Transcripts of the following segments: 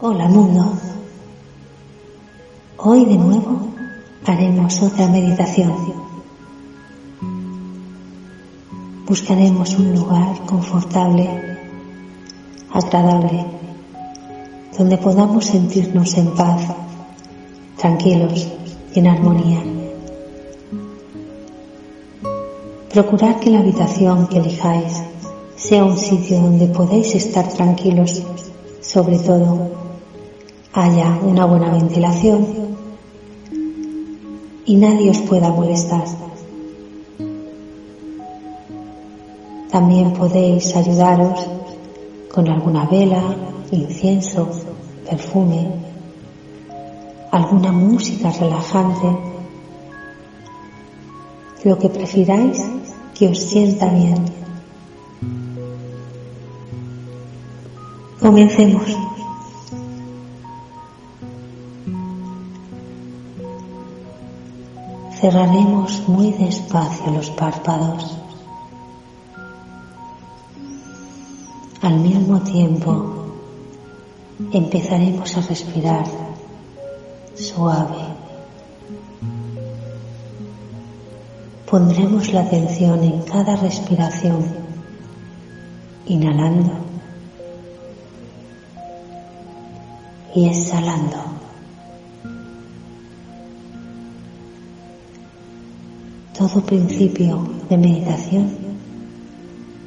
Hola mundo. Hoy de nuevo haremos otra meditación. Buscaremos un lugar confortable, agradable, donde podamos sentirnos en paz, tranquilos y en armonía. Procurad que la habitación que elijáis sea un sitio donde podáis estar tranquilos, sobre todo haya una buena ventilación y nadie os pueda molestar. También podéis ayudaros con alguna vela, incienso, perfume, alguna música relajante, lo que prefiráis que os sienta bien. Comencemos. Cerraremos muy despacio los párpados. Al mismo tiempo empezaremos a respirar suave. Pondremos la atención en cada respiración, inhalando y exhalando. Todo principio de meditación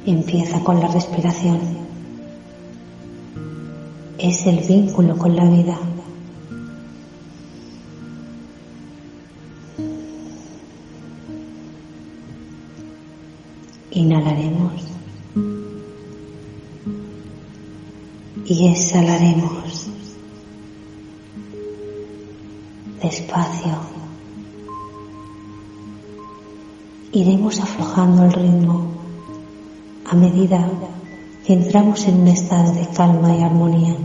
empieza con la respiración. Es el vínculo con la vida. Inhalaremos y exhalaremos despacio iremos aflojando el ritmo a medida que entramos en un estado de calma y armonía.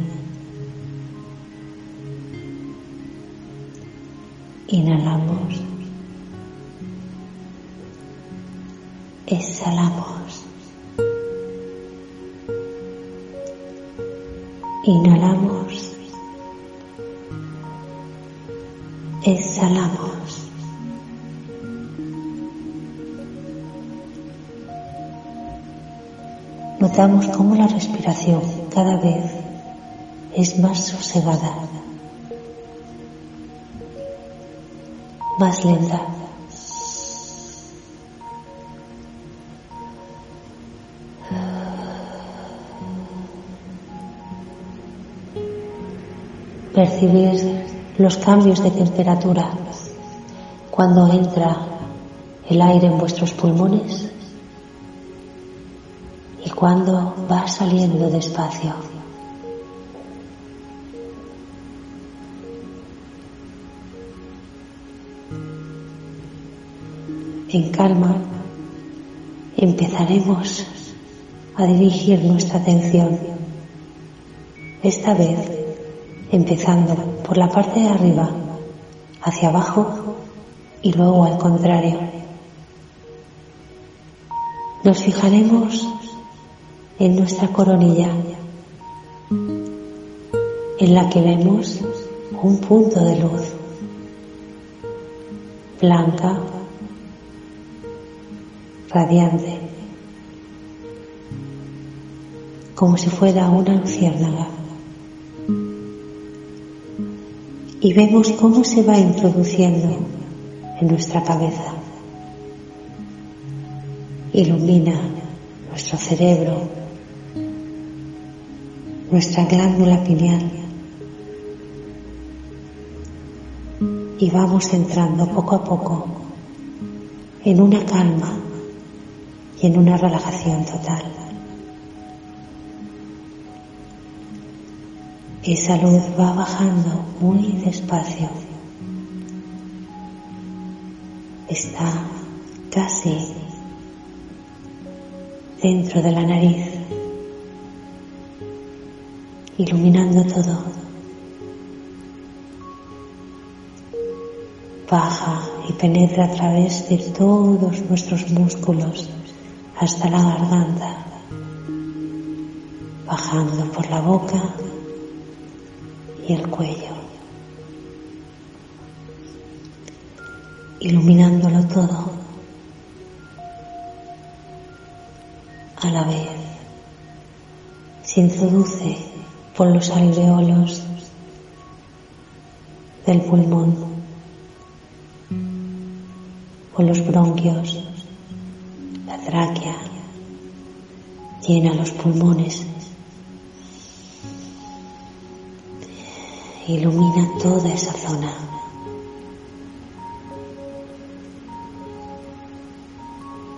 Inhalamos. Exhalamos. Inhalamos. Exhalamos. Notamos cómo la respiración cada vez es más sosegada, más lenta. Percibir los cambios de temperatura cuando entra el aire en vuestros pulmones cuando va saliendo despacio. En calma empezaremos a dirigir nuestra atención, esta vez empezando por la parte de arriba hacia abajo y luego al contrario. Nos fijaremos en nuestra coronilla, en la que vemos un punto de luz blanca, radiante, como si fuera una luciérnaga. Y vemos cómo se va introduciendo en nuestra cabeza. Ilumina nuestro cerebro, nuestra glándula pineal. Y vamos entrando poco a poco en una calma y en una relajación total. Esa luz va bajando muy despacio. Está casi dentro de la nariz, iluminando todo. Baja y penetra a través de todos nuestros músculos hasta la garganta, bajando por la boca y el cuello, iluminándolo todo a la vez. Se introduce por los alveolos del pulmón, por los bronquios, la tráquea, llena los pulmones, ilumina toda esa zona.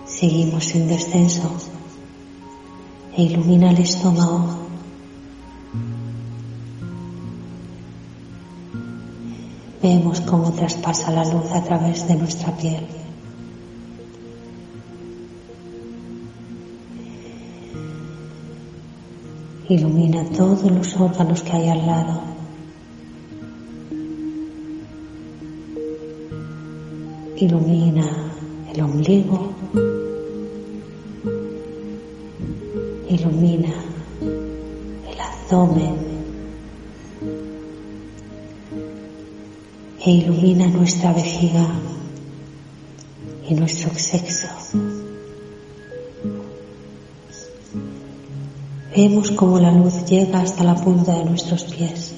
Seguimos en descenso e ilumina el estómago. Vemos cómo traspasa la luz a través de nuestra piel. Ilumina todos los órganos que hay al lado. Ilumina el ombligo, ilumina el abdomen ilumina nuestra vejiga y nuestro sexo. Vemos como la luz llega hasta la punta de nuestros pies.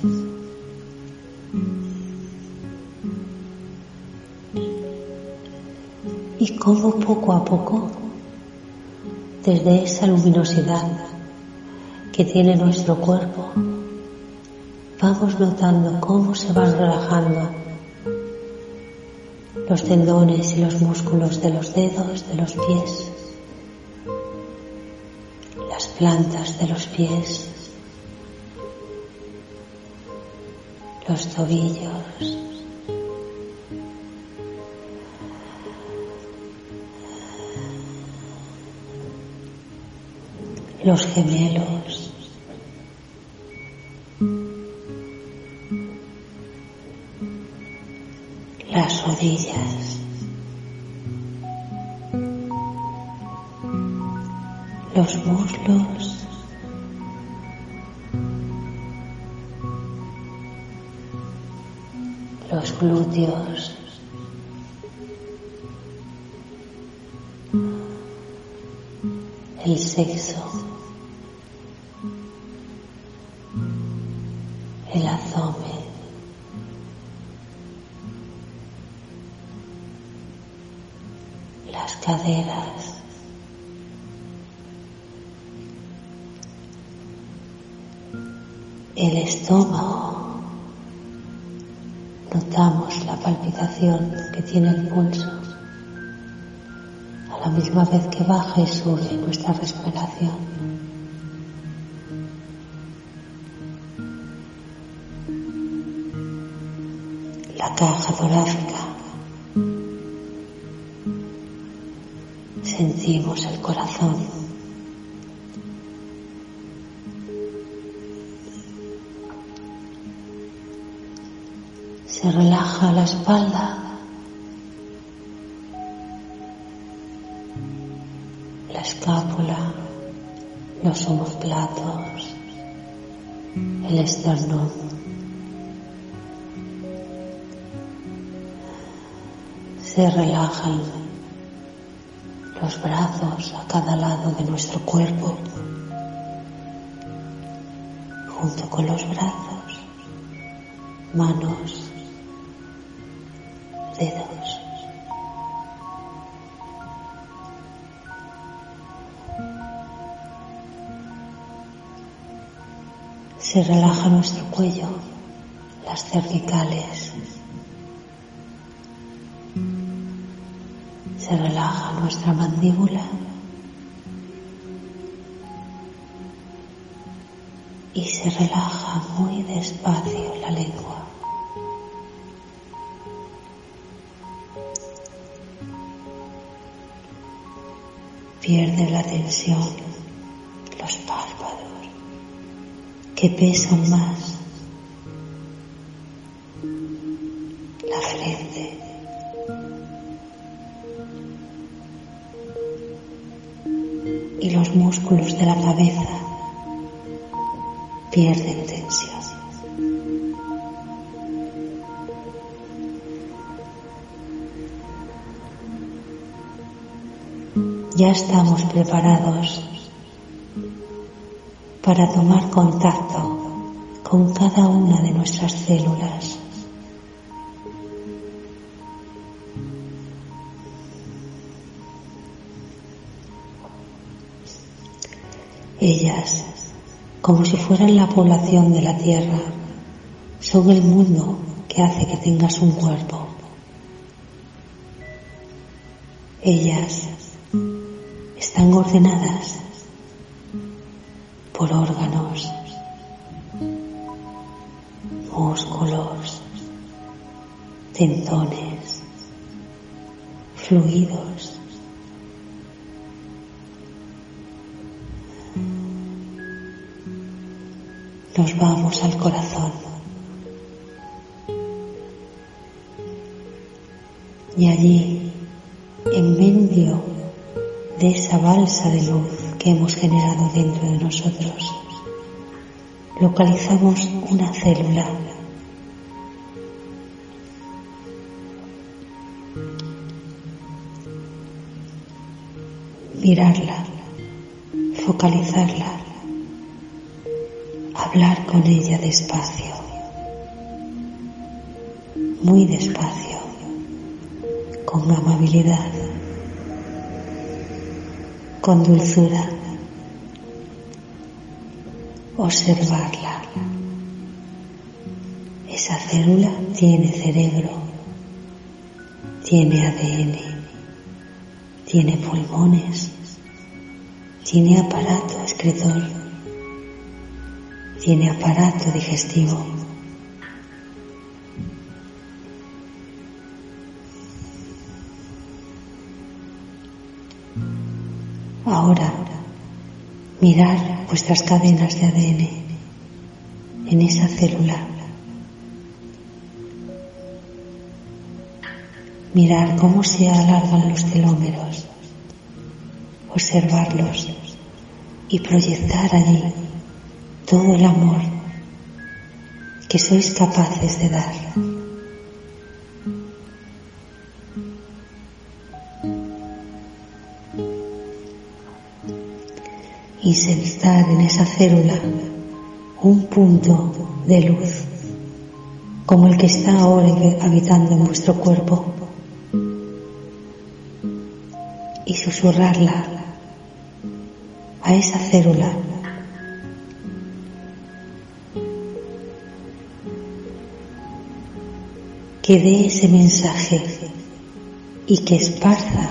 Y como poco a poco desde esa luminosidad que tiene nuestro cuerpo, vamos notando cómo se van relajando los tendones y los músculos de los dedos de los pies, las plantas de los pies, los tobillos, los gemelos, los muslos, los glúteos, el sexo, el estómago. Notamos la palpitación que tiene el pulso a la misma vez que baja y sube nuestra respiración. La caja torácica. Sentimos el corazón. Se relaja la espalda. La escápula, los omoplatos, el esternón. Se relajan los brazos a cada lado de nuestro cuerpo, junto con los brazos, manos, Se relaja nuestro cuello, las cervicales. Se relaja nuestra mandíbula. Y se relaja muy despacio la lengua. Pierde la tensión, los párpados, que pesan más, la frente. Y los músculos de la cabeza pierden ya estamos preparados para tomar contacto con cada una de nuestras células. Ellas, como si fueran la población de la Tierra, son el mundo que hace que tengas un cuerpo. Ellas están ordenadas por órganos, músculos, tendones, fluidos. Nos vamos al corazón. Y allí, balsa de luz que hemos generado dentro de nosotros. Localizamos una célula. Mirarla, focalizarla, hablar con ella despacio, muy despacio, con amabilidad con dulzura, observarla. Esa célula tiene cerebro, tiene ADN, tiene pulmones, tiene aparato excretor, tiene aparato digestivo. Ahora, mirar vuestras cadenas de ADN en esa célula. Mirar cómo se alargan los telómeros, observarlos y proyectar allí todo el amor que sois capaces de dar. Insertar en esa célula un punto de luz como el que está ahora habitando en vuestro cuerpo y susurrarla a esa célula. Que dé ese mensaje y que esparza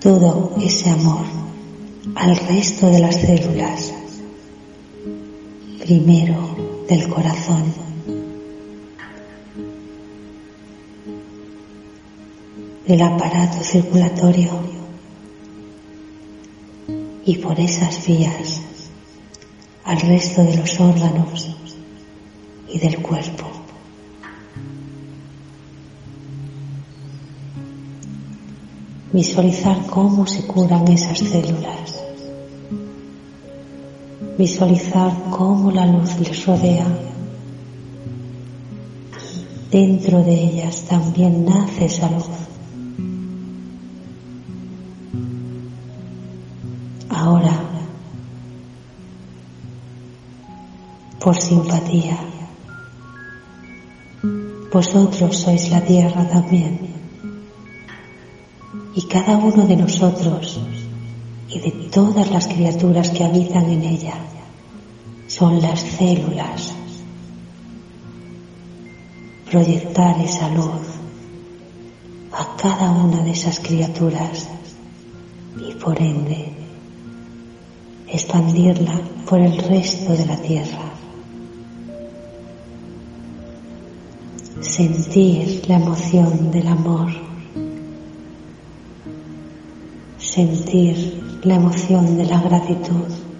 todo ese amor al resto de las células, primero del corazón, del aparato circulatorio. Y por esas vías al resto de los órganos y del cuerpo. Visualizar cómo se curan esas células visualizar cómo la luz les rodea. Dentro de ellas también nace esa luz. Ahora, por simpatía, vosotros sois la tierra también. Y cada uno de nosotros y de todas las criaturas que habitan en ella son las células. Proyectar esa luz a cada una de esas criaturas y por ende expandirla por el resto de la tierra. Sentir la emoción del amor. Sentir la emoción de la gratitud.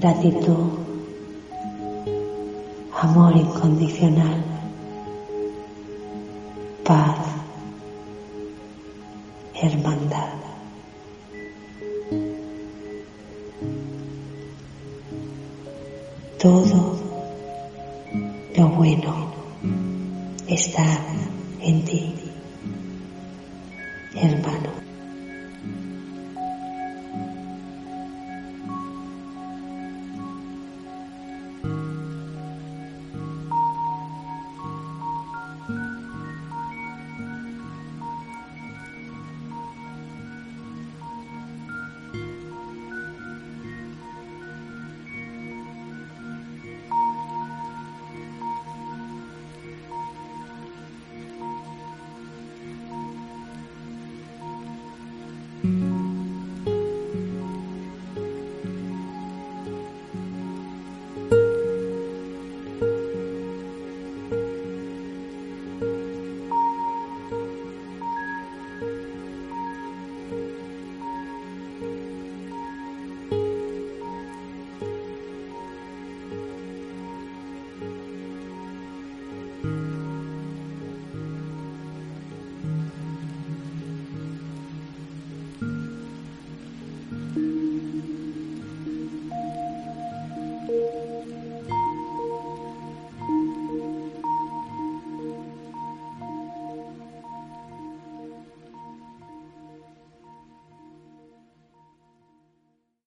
Gratitud, amor incondicional, paz, hermandad. Todo